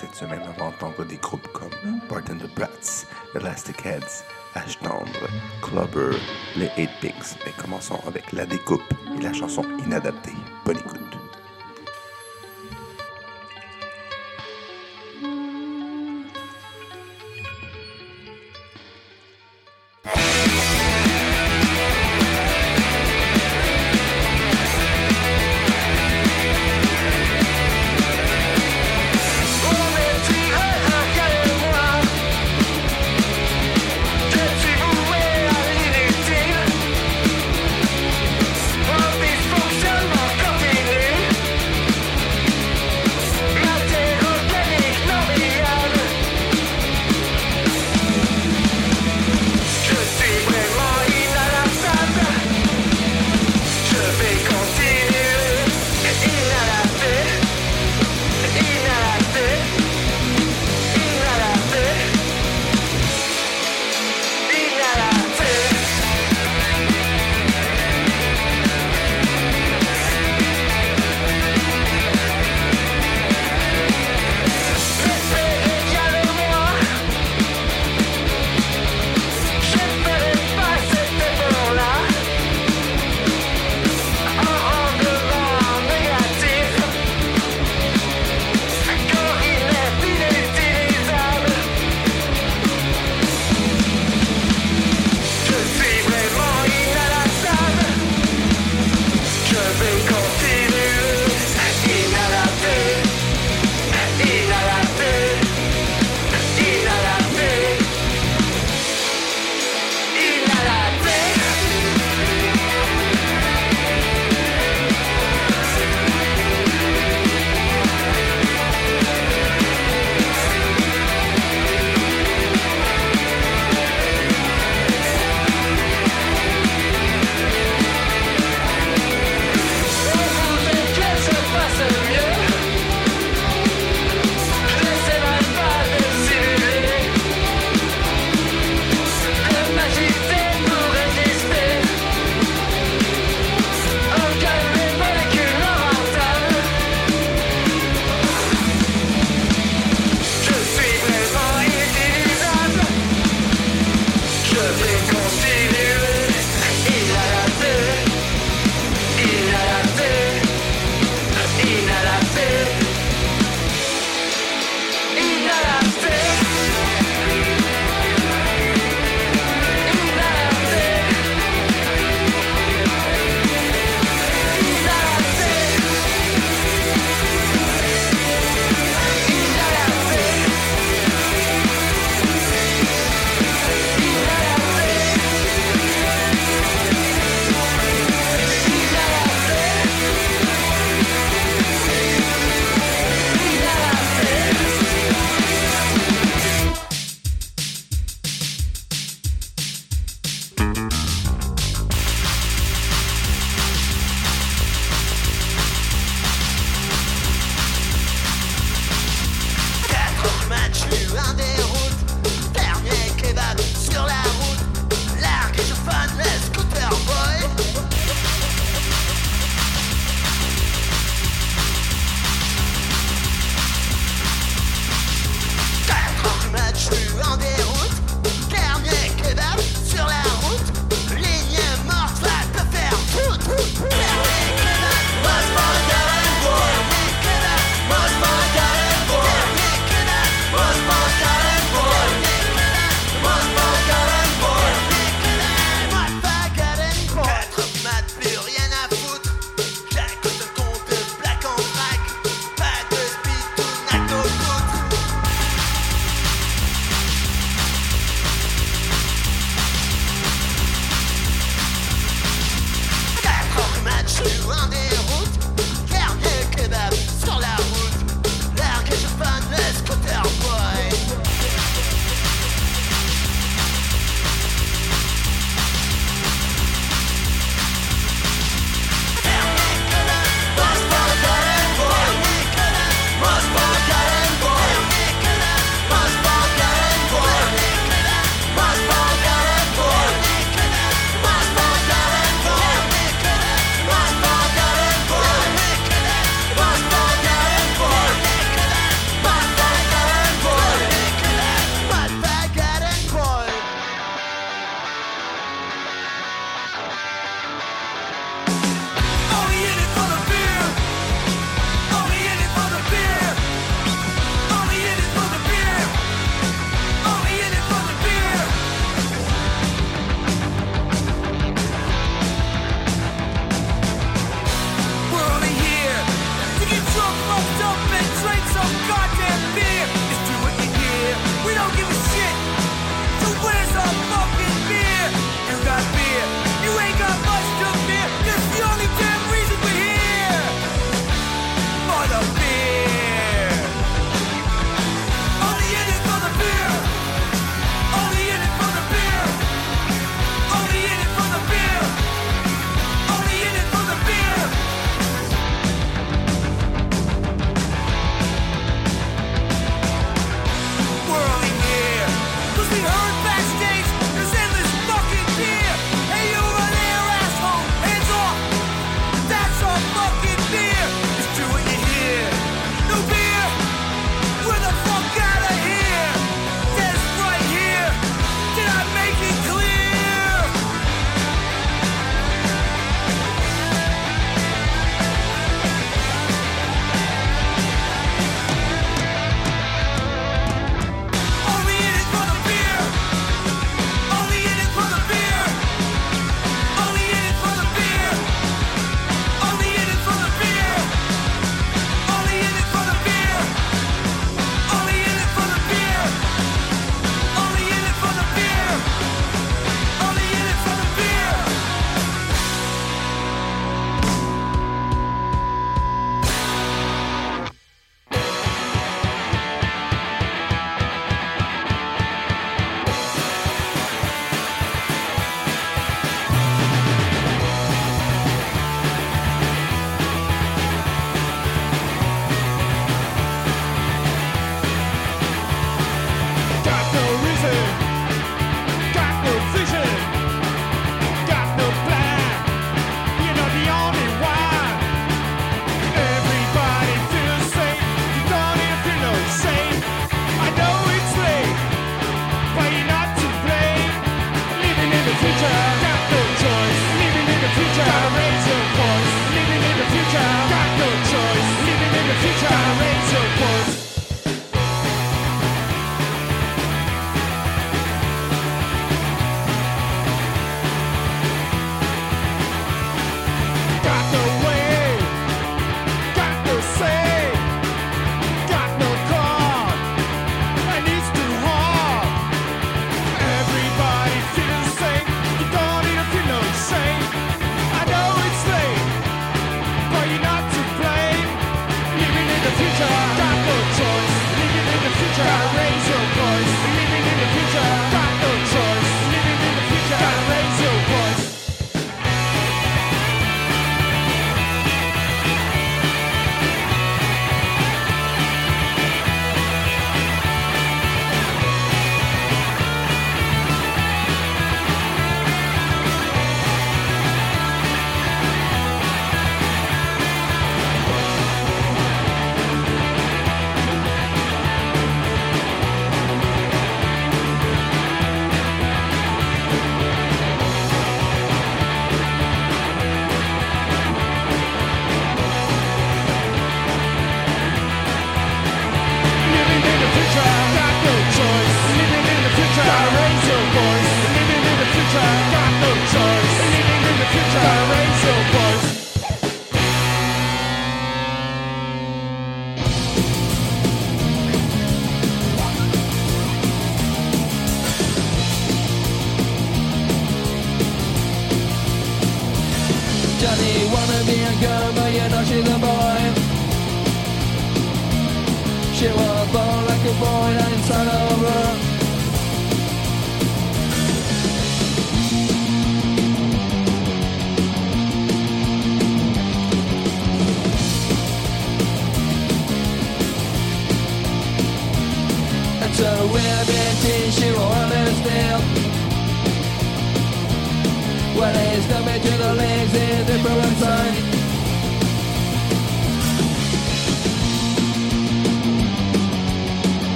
cette semaine, on va entendre des groupes comme Barton the Brats, Elastic Heads, Ash Tendre, Clubber, les 8 Pinks. Mais commençons avec la découpe et la chanson inadaptée. Bonne écoute.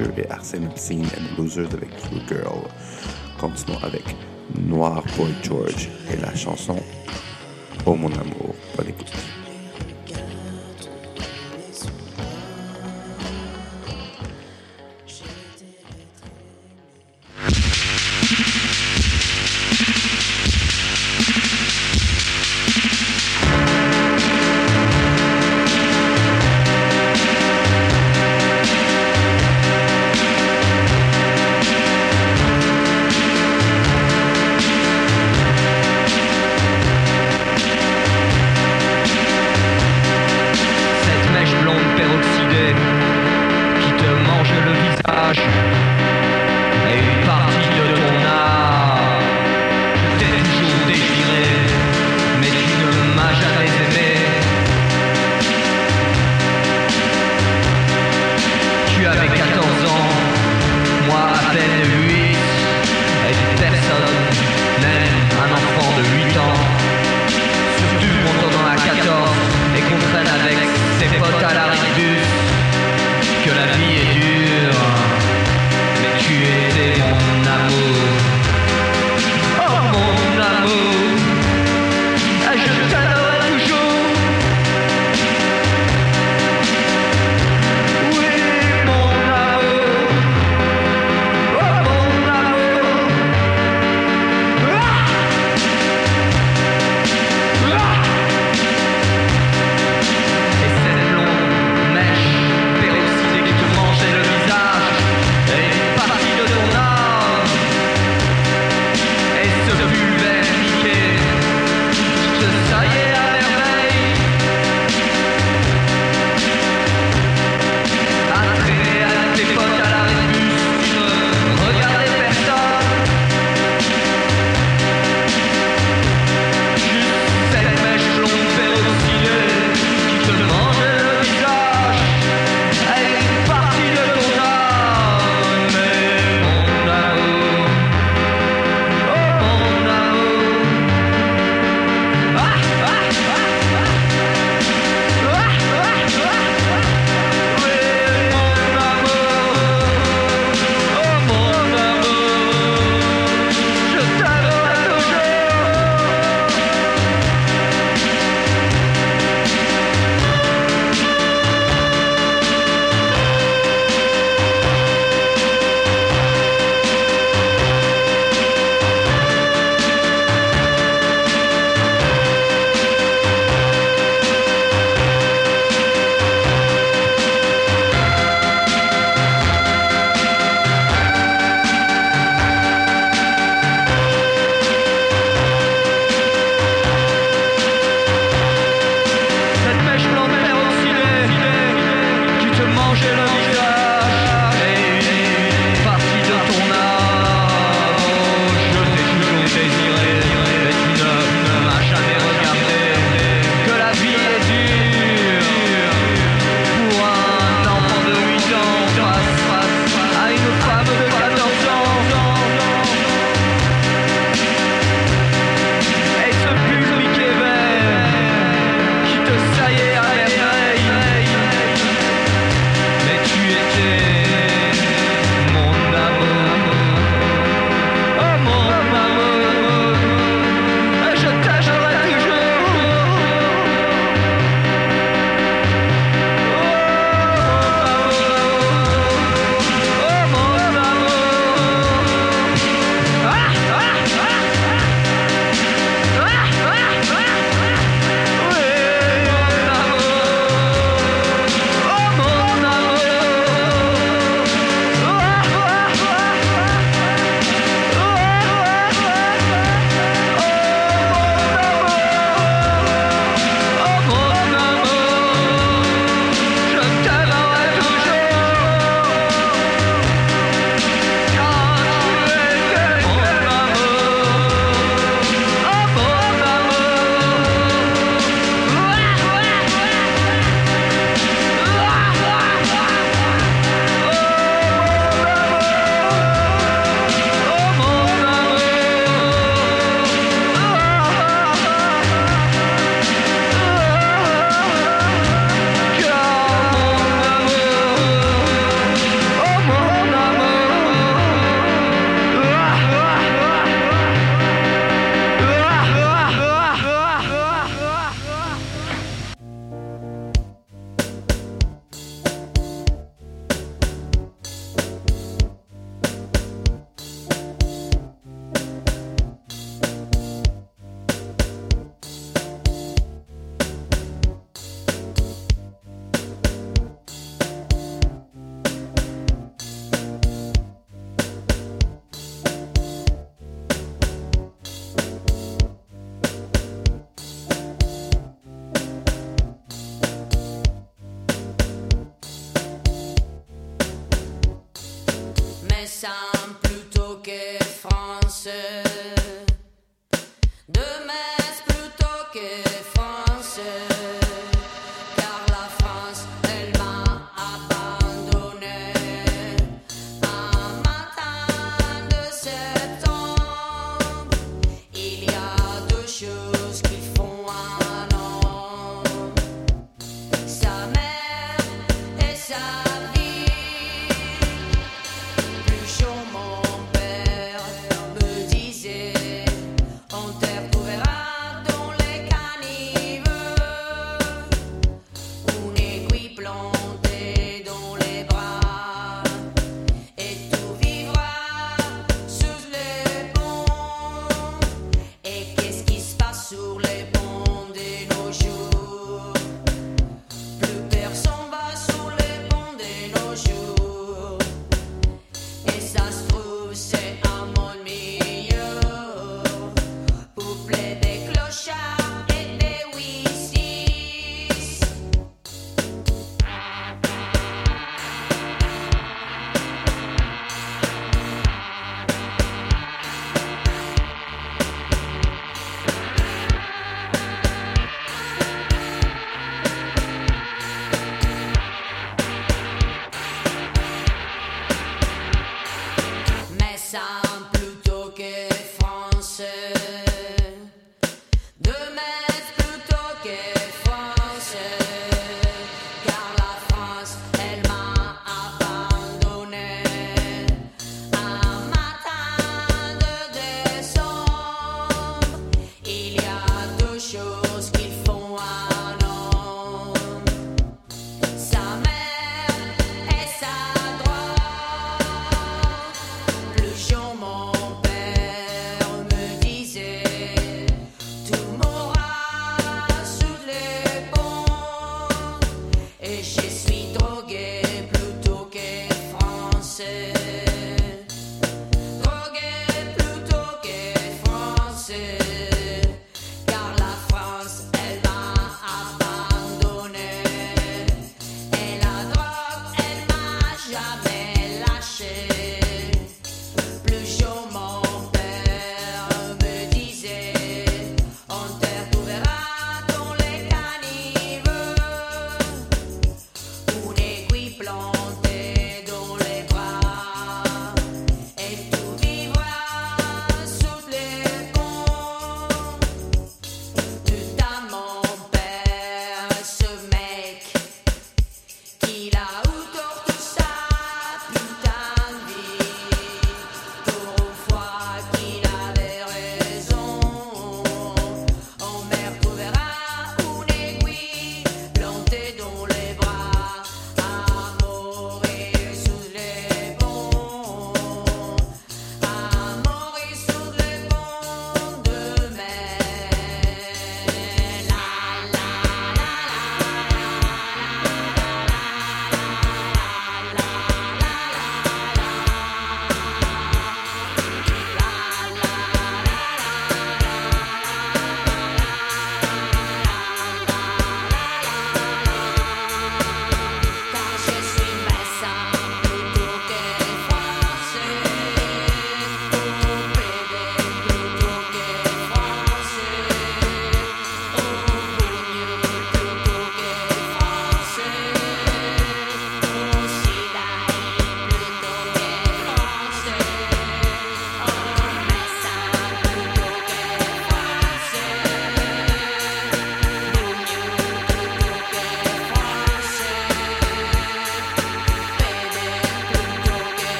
Et Arsène Obscene and Losers avec True Girl. Continuons avec Noir Boy George et la chanson Oh mon amour.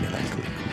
melancólico.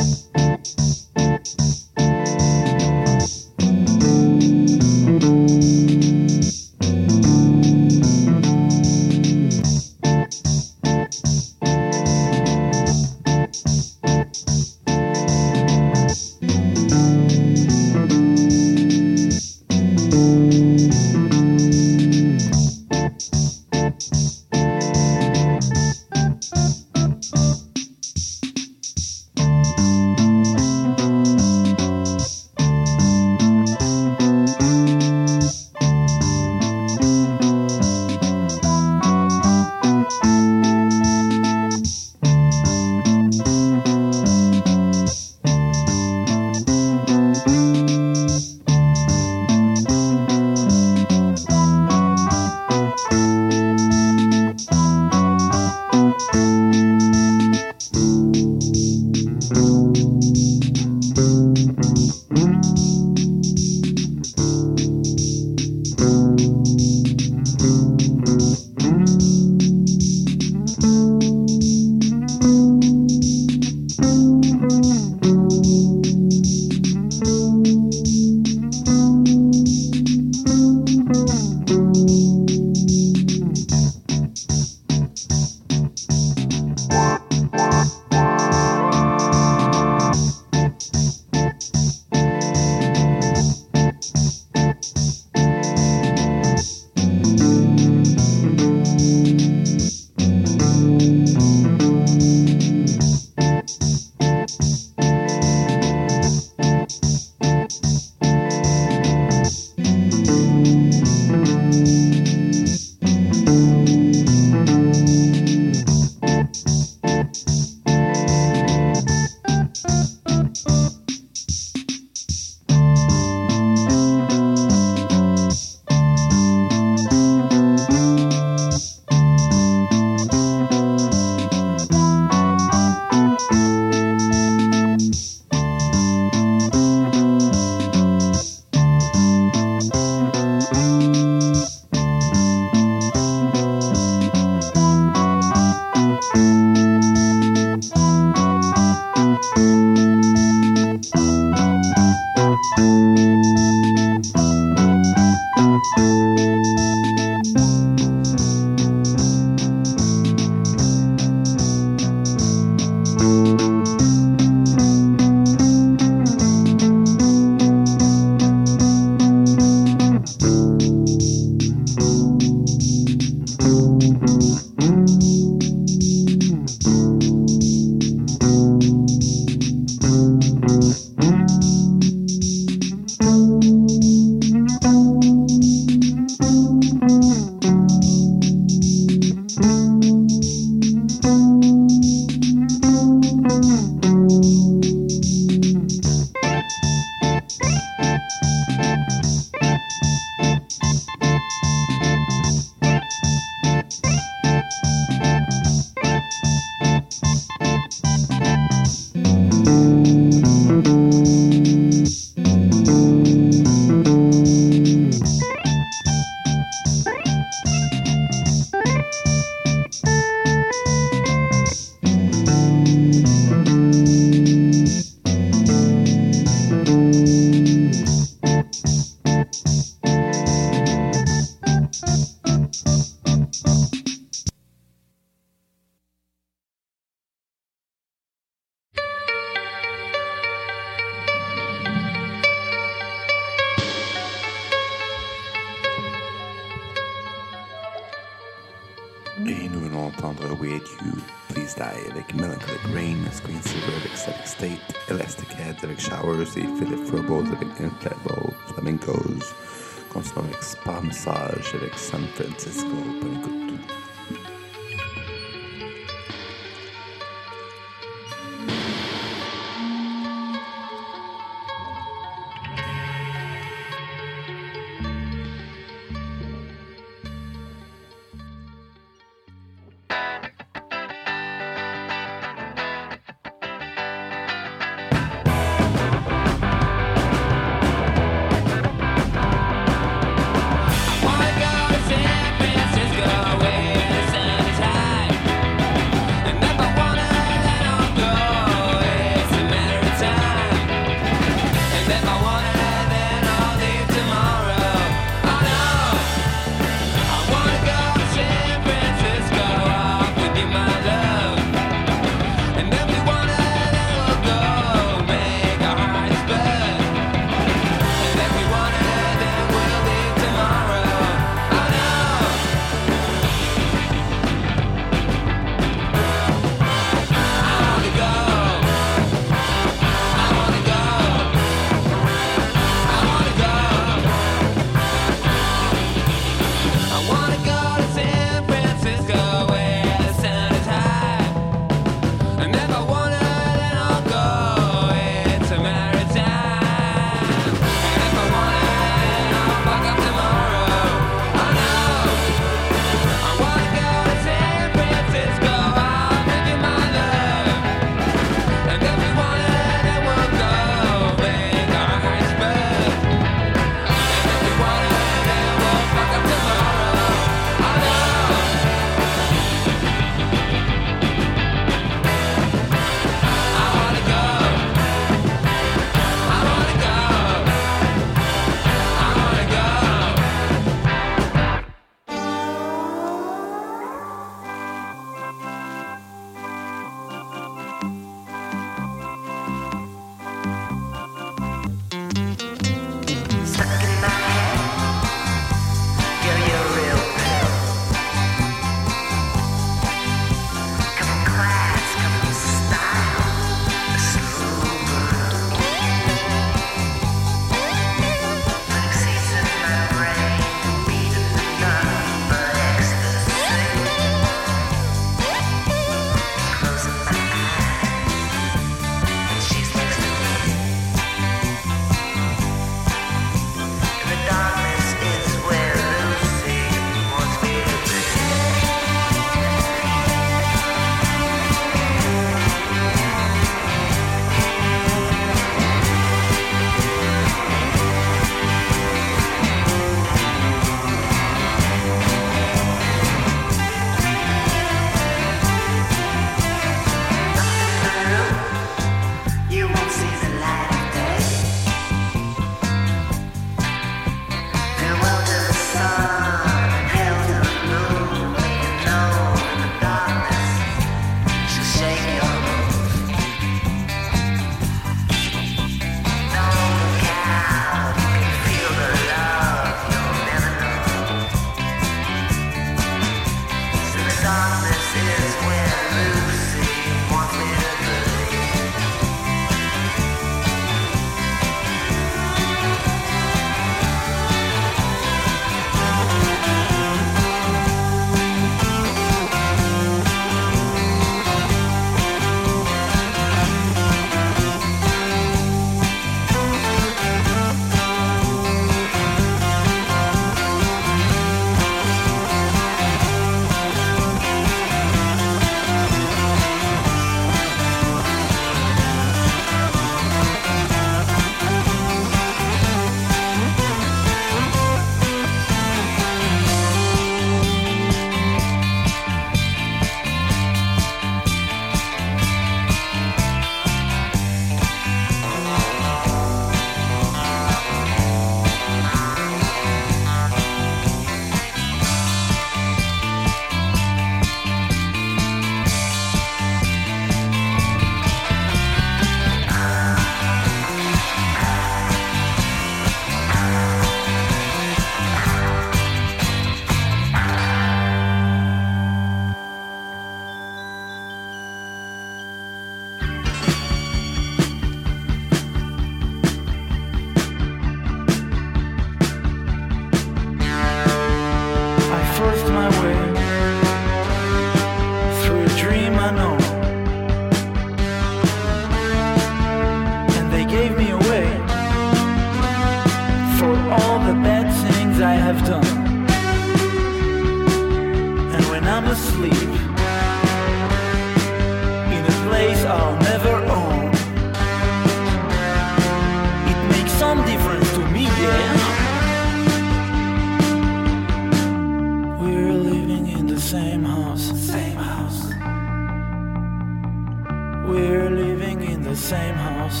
same house.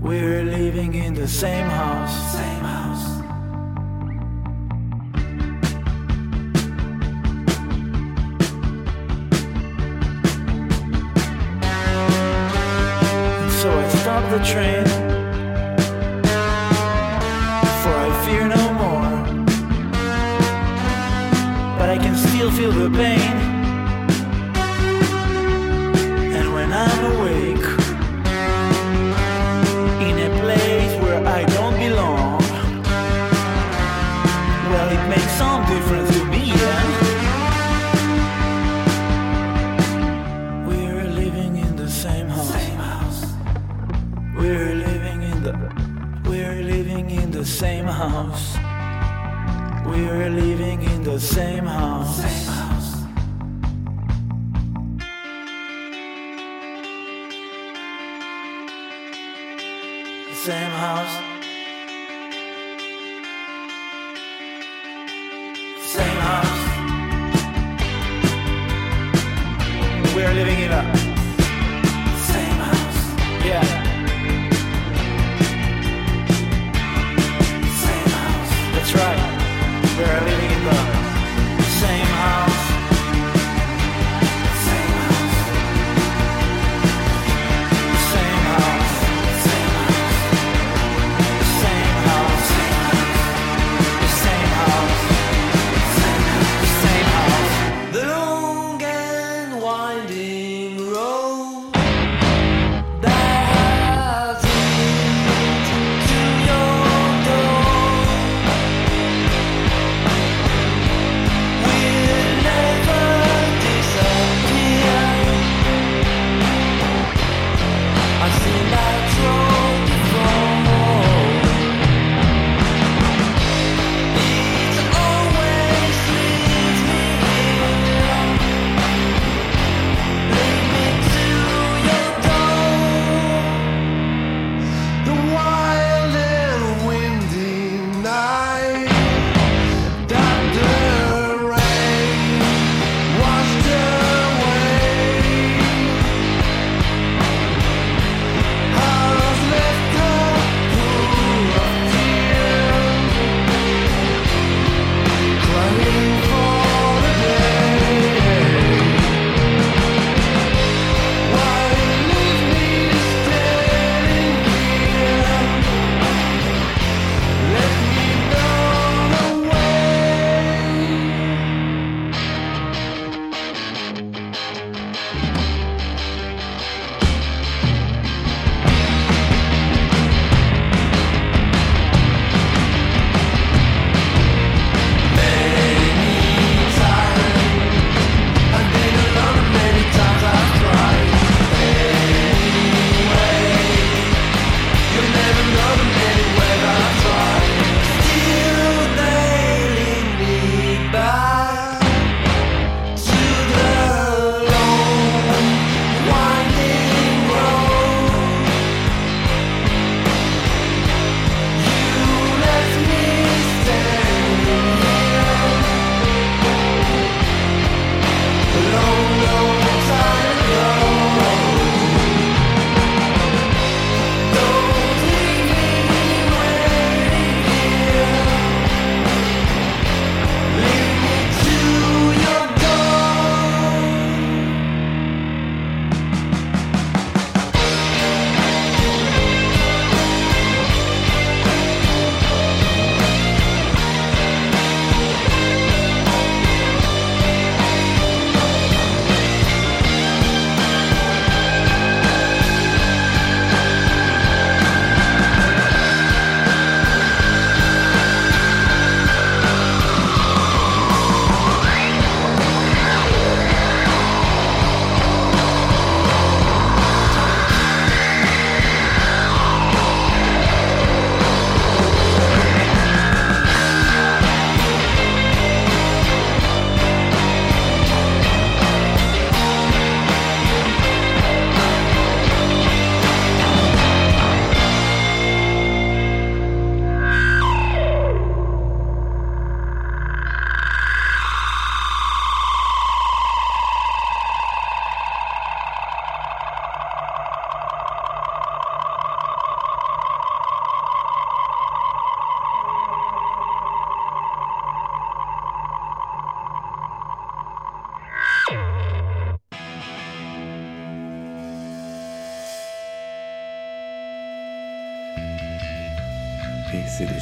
We're living in the same house. Same house.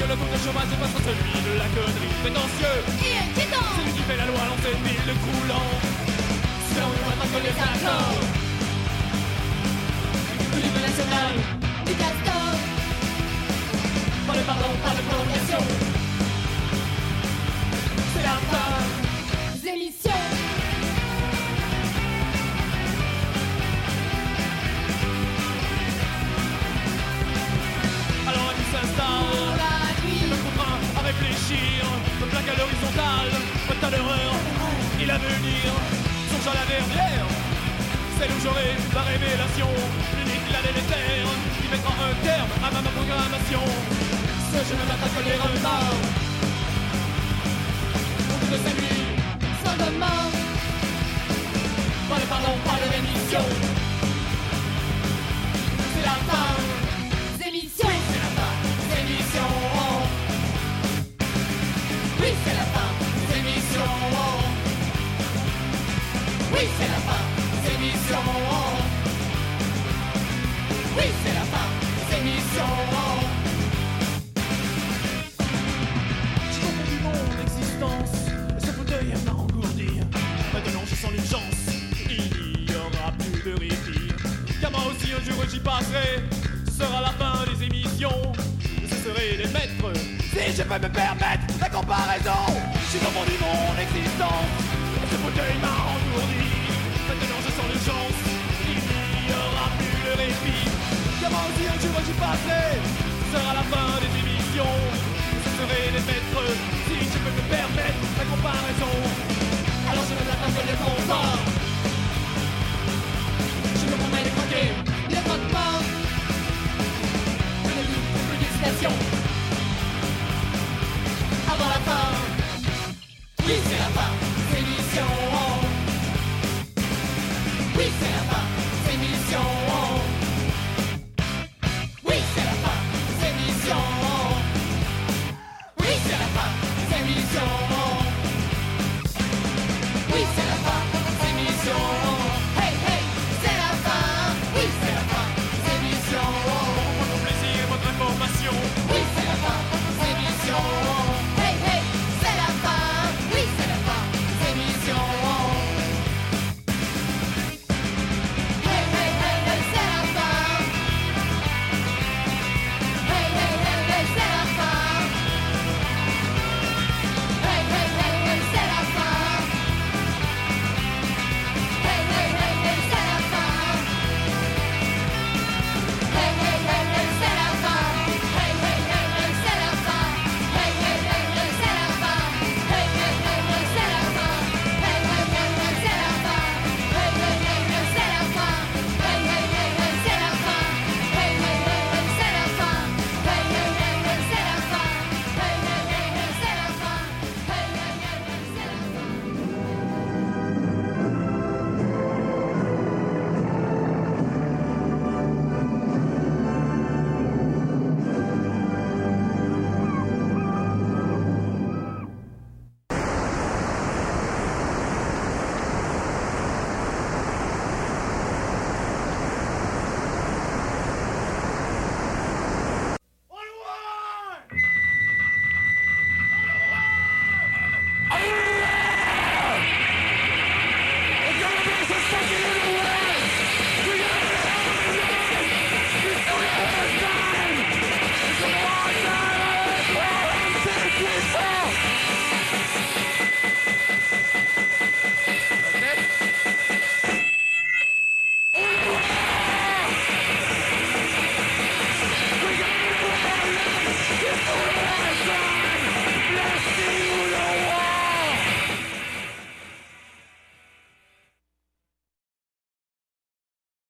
que le coup de chômage dépasse celui de la connerie prétentieux. Et inquiétant C'est lui qui fait la loi dans cette ville croulant, c'est on pas les accords. National, du castor pas de pardon, pas de prolongation. C'est la fin. De tas d'horreur, il a venir, songe à la dernière, celle où j'aurai vu la révélation, l'unique, la délétère, qui mettra un terme à ma programmation. Ce je ne m'attaque que les retards, au bout de ces nuits, demain pas de pardon, pas de